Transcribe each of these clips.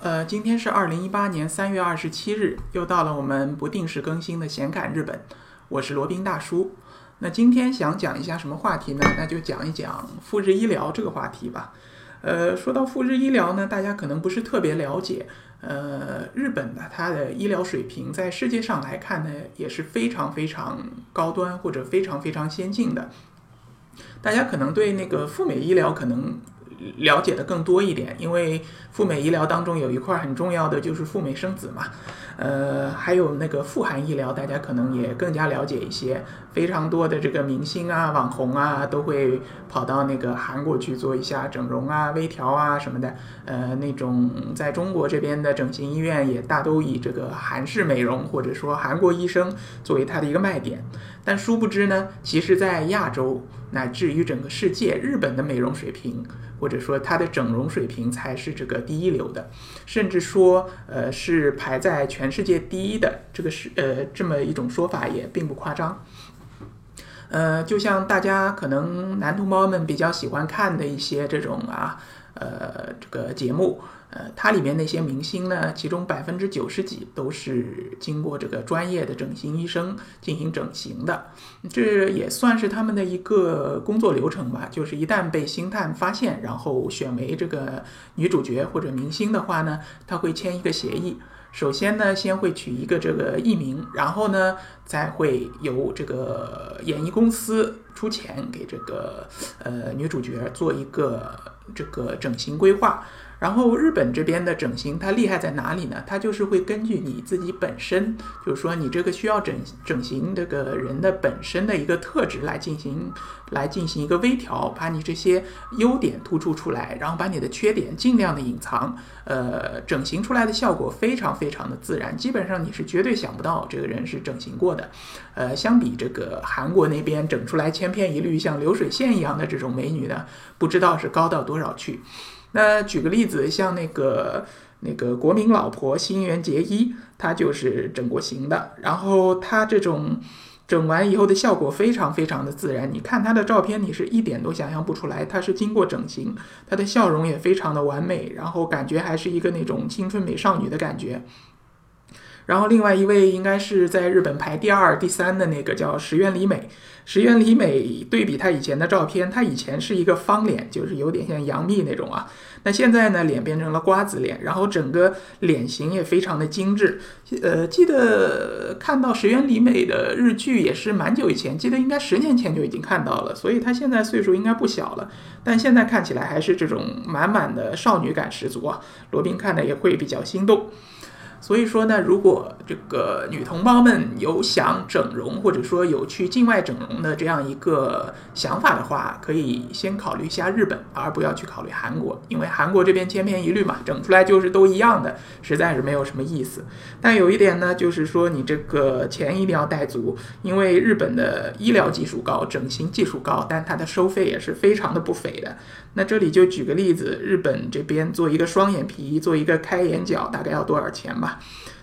呃，今天是二零一八年三月二十七日，又到了我们不定时更新的闲侃日本，我是罗宾大叔。那今天想讲一下什么话题呢？那就讲一讲复制医疗这个话题吧。呃，说到复制医疗呢，大家可能不是特别了解。呃，日本的它的医疗水平在世界上来看呢，也是非常非常高端或者非常非常先进的。大家可能对那个赴美医疗可能。了解的更多一点，因为赴美医疗当中有一块很重要的就是赴美生子嘛，呃，还有那个富含医疗，大家可能也更加了解一些。非常多的这个明星啊、网红啊，都会跑到那个韩国去做一下整容啊、微调啊什么的。呃，那种在中国这边的整形医院也大都以这个韩式美容或者说韩国医生作为它的一个卖点。但殊不知呢，其实在亚洲乃至于整个世界，日本的美容水平。或者说它的整容水平才是这个第一流的，甚至说，呃，是排在全世界第一的，这个是呃这么一种说法也并不夸张。呃，就像大家可能男同胞们比较喜欢看的一些这种啊，呃，这个节目。呃，它里面那些明星呢，其中百分之九十几都是经过这个专业的整形医生进行整形的，这也算是他们的一个工作流程吧。就是一旦被星探发现，然后选为这个女主角或者明星的话呢，他会签一个协议。首先呢，先会取一个这个艺名，然后呢，再会由这个演艺公司出钱给这个呃女主角做一个这个整形规划。然后日本这边的整形，它厉害在哪里呢？它就是会根据你自己本身，就是说你这个需要整整形这个人的本身的一个特质来进行，来进行一个微调，把你这些优点突出出来，然后把你的缺点尽量的隐藏。呃，整形出来的效果非常非常的自然，基本上你是绝对想不到这个人是整形过的。呃，相比这个韩国那边整出来千篇一律像流水线一样的这种美女呢，不知道是高到多少去。那举个例子，像那个那个国民老婆新垣结衣，她就是整过型的。然后她这种整完以后的效果非常非常的自然，你看她的照片，你是一点都想象不出来她是经过整形。她的笑容也非常的完美，然后感觉还是一个那种青春美少女的感觉。然后另外一位应该是在日本排第二、第三的那个叫石原里美。石原里美对比她以前的照片，她以前是一个方脸，就是有点像杨幂那种啊。那现在呢，脸变成了瓜子脸，然后整个脸型也非常的精致。呃，记得看到石原里美的日剧也是蛮久以前，记得应该十年前就已经看到了，所以她现在岁数应该不小了。但现在看起来还是这种满满的少女感十足啊，罗宾看的也会比较心动。所以说呢，如果这个女同胞们有想整容，或者说有去境外整容的这样一个想法的话，可以先考虑一下日本，而不要去考虑韩国，因为韩国这边千篇一律嘛，整出来就是都一样的，实在是没有什么意思。但有一点呢，就是说你这个钱一定要带足，因为日本的医疗技术高，整形技术高，但它的收费也是非常的不菲的。那这里就举个例子，日本这边做一个双眼皮，做一个开眼角，大概要多少钱吧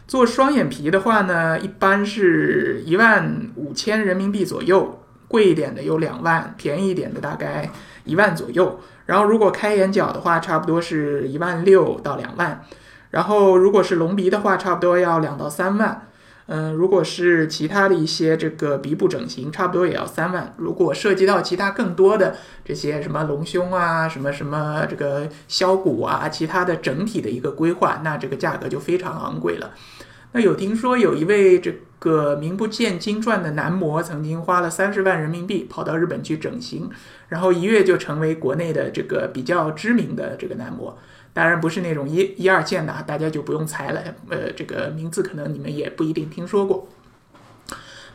做双眼皮的话呢，一般是一万五千人民币左右，贵一点的有两万，便宜一点的大概一万左右。然后如果开眼角的话，差不多是一万六到两万。然后如果是隆鼻的话，差不多要两到三万。嗯，如果是其他的一些这个鼻部整形，差不多也要三万。如果涉及到其他更多的这些什么隆胸啊，什么什么这个削骨啊，其他的整体的一个规划，那这个价格就非常昂贵了。那有听说有一位这个名不见经传的男模，曾经花了三十万人民币跑到日本去整形，然后一跃就成为国内的这个比较知名的这个男模。当然不是那种一一二线的，大家就不用猜了。呃，这个名字可能你们也不一定听说过。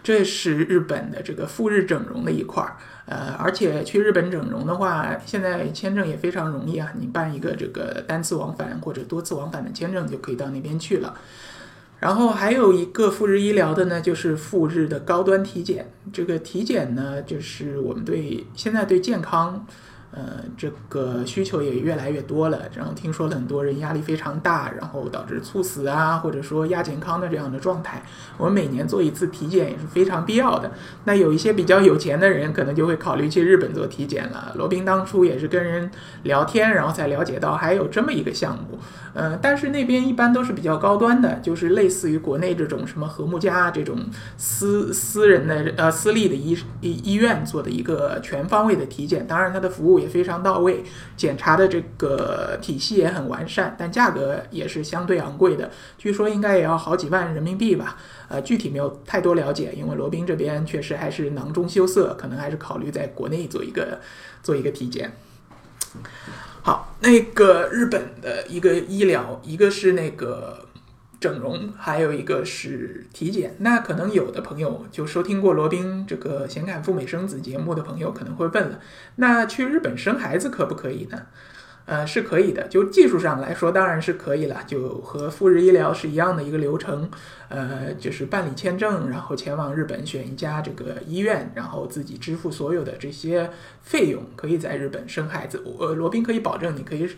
这是日本的这个赴日整容的一块儿，呃，而且去日本整容的话，现在签证也非常容易啊，你办一个这个单次往返或者多次往返的签证就可以到那边去了。然后还有一个赴日医疗的呢，就是赴日的高端体检。这个体检呢，就是我们对现在对健康。呃，这个需求也越来越多了，然后听说很多人压力非常大，然后导致猝死啊，或者说亚健康的这样的状态。我们每年做一次体检也是非常必要的。那有一些比较有钱的人，可能就会考虑去日本做体检了。罗宾当初也是跟人聊天，然后才了解到还有这么一个项目。呃，但是那边一般都是比较高端的，就是类似于国内这种什么和睦家这种私私人的呃私立的医医医院做的一个全方位的体检。当然，它的服务也非常到位，检查的这个体系也很完善，但价格也是相对昂贵的，据说应该也要好几万人民币吧。呃，具体没有太多了解，因为罗宾这边确实还是囊中羞涩，可能还是考虑在国内做一个做一个体检。好，那个日本的一个医疗，一个是那个整容，还有一个是体检。那可能有的朋友就收听过罗宾这个显侃赴美生子节目的朋友可能会问了，那去日本生孩子可不可以呢？呃，是可以的，就技术上来说，当然是可以了，就和赴日医疗是一样的一个流程。呃，就是办理签证，然后前往日本选一家这个医院，然后自己支付所有的这些费用，可以在日本生孩子。呃，罗宾可以保证你可以，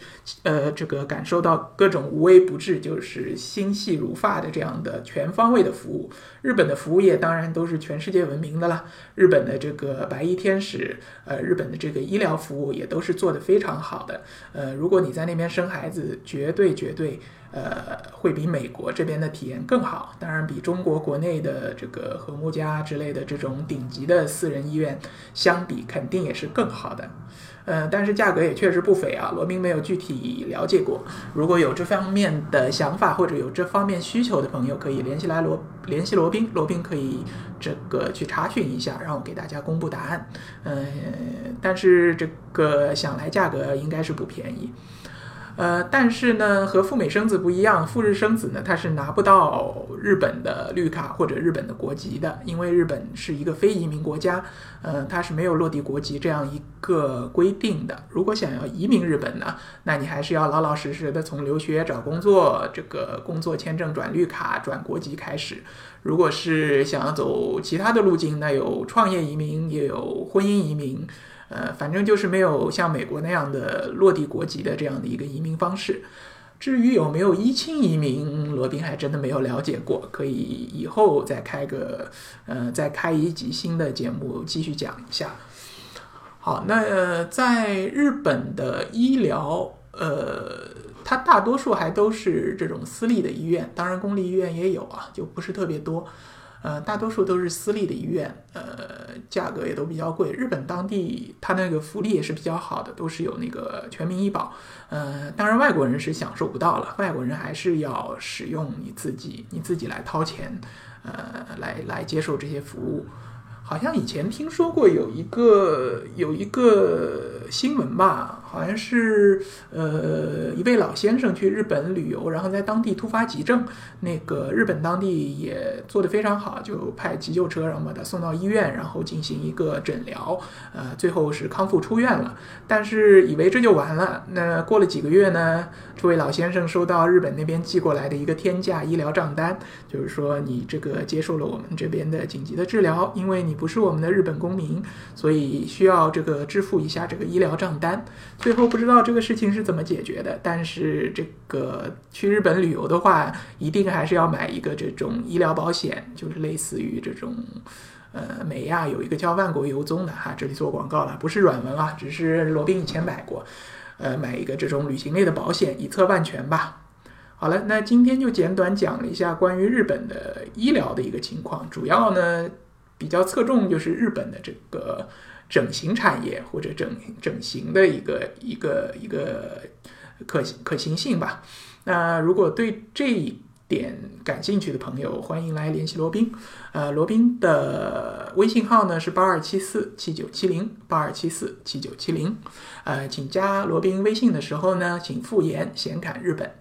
呃，这个感受到各种无微不至，就是心细如发的这样的全方位的服务。日本的服务业当然都是全世界闻名的啦。日本的这个白衣天使，呃，日本的这个医疗服务也都是做得非常好的。呃，如果你在那边生孩子，绝对绝对。呃，会比美国这边的体验更好，当然比中国国内的这个和睦家之类的这种顶级的私人医院相比，肯定也是更好的。呃，但是价格也确实不菲啊。罗宾没有具体了解过，如果有这方面的想法或者有这方面需求的朋友，可以联系来罗联系罗宾，罗宾可以这个去查询一下，让我给大家公布答案。嗯，但是这个想来价格应该是不便宜。呃，但是呢，和赴美生子不一样，赴日生子呢，他是拿不到日本的绿卡或者日本的国籍的，因为日本是一个非移民国家，呃，它是没有落地国籍这样一个规定的。如果想要移民日本呢，那你还是要老老实实的从留学、找工作、这个工作签证转绿卡、转国籍开始。如果是想要走其他的路径，那有创业移民，也有婚姻移民。呃，反正就是没有像美国那样的落地国籍的这样的一个移民方式。至于有没有一亲移民，罗宾还真的没有了解过，可以以后再开个呃，再开一集新的节目继续讲一下。好，那在日本的医疗，呃，它大多数还都是这种私立的医院，当然公立医院也有啊，就不是特别多。呃，大多数都是私立的医院，呃，价格也都比较贵。日本当地它那个福利也是比较好的，都是有那个全民医保。呃，当然外国人是享受不到了，外国人还是要使用你自己，你自己来掏钱，呃，来来接受这些服务。好像以前听说过有一个有一个新闻吧。好像是呃一位老先生去日本旅游，然后在当地突发急症，那个日本当地也做得非常好，就派急救车，然后把他送到医院，然后进行一个诊疗，呃，最后是康复出院了。但是以为这就完了，那过了几个月呢，这位老先生收到日本那边寄过来的一个天价医疗账单，就是说你这个接受了我们这边的紧急的治疗，因为你不是我们的日本公民，所以需要这个支付一下这个医疗账单。最后不知道这个事情是怎么解决的，但是这个去日本旅游的话，一定还是要买一个这种医疗保险，就是类似于这种，呃，美亚有一个叫万国游踪的哈，这里做广告了，不是软文啊，只是罗宾以前买过，呃，买一个这种旅行类的保险，以策万全吧。好了，那今天就简短讲了一下关于日本的医疗的一个情况，主要呢比较侧重就是日本的这个。整形产业或者整整形的一个一个一个可可行性吧。那如果对这一点感兴趣的朋友，欢迎来联系罗宾。呃，罗宾的微信号呢是八二七四七九七零八二七四七九七零。呃，请加罗宾微信的时候呢，请复言显侃日本。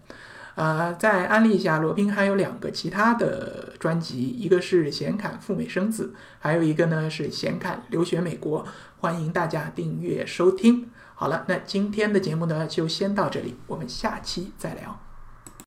呃，再安利一下，罗宾还有两个其他的专辑，一个是显侃赴美生子，还有一个呢是显侃留学美国，欢迎大家订阅收听。好了，那今天的节目呢就先到这里，我们下期再聊。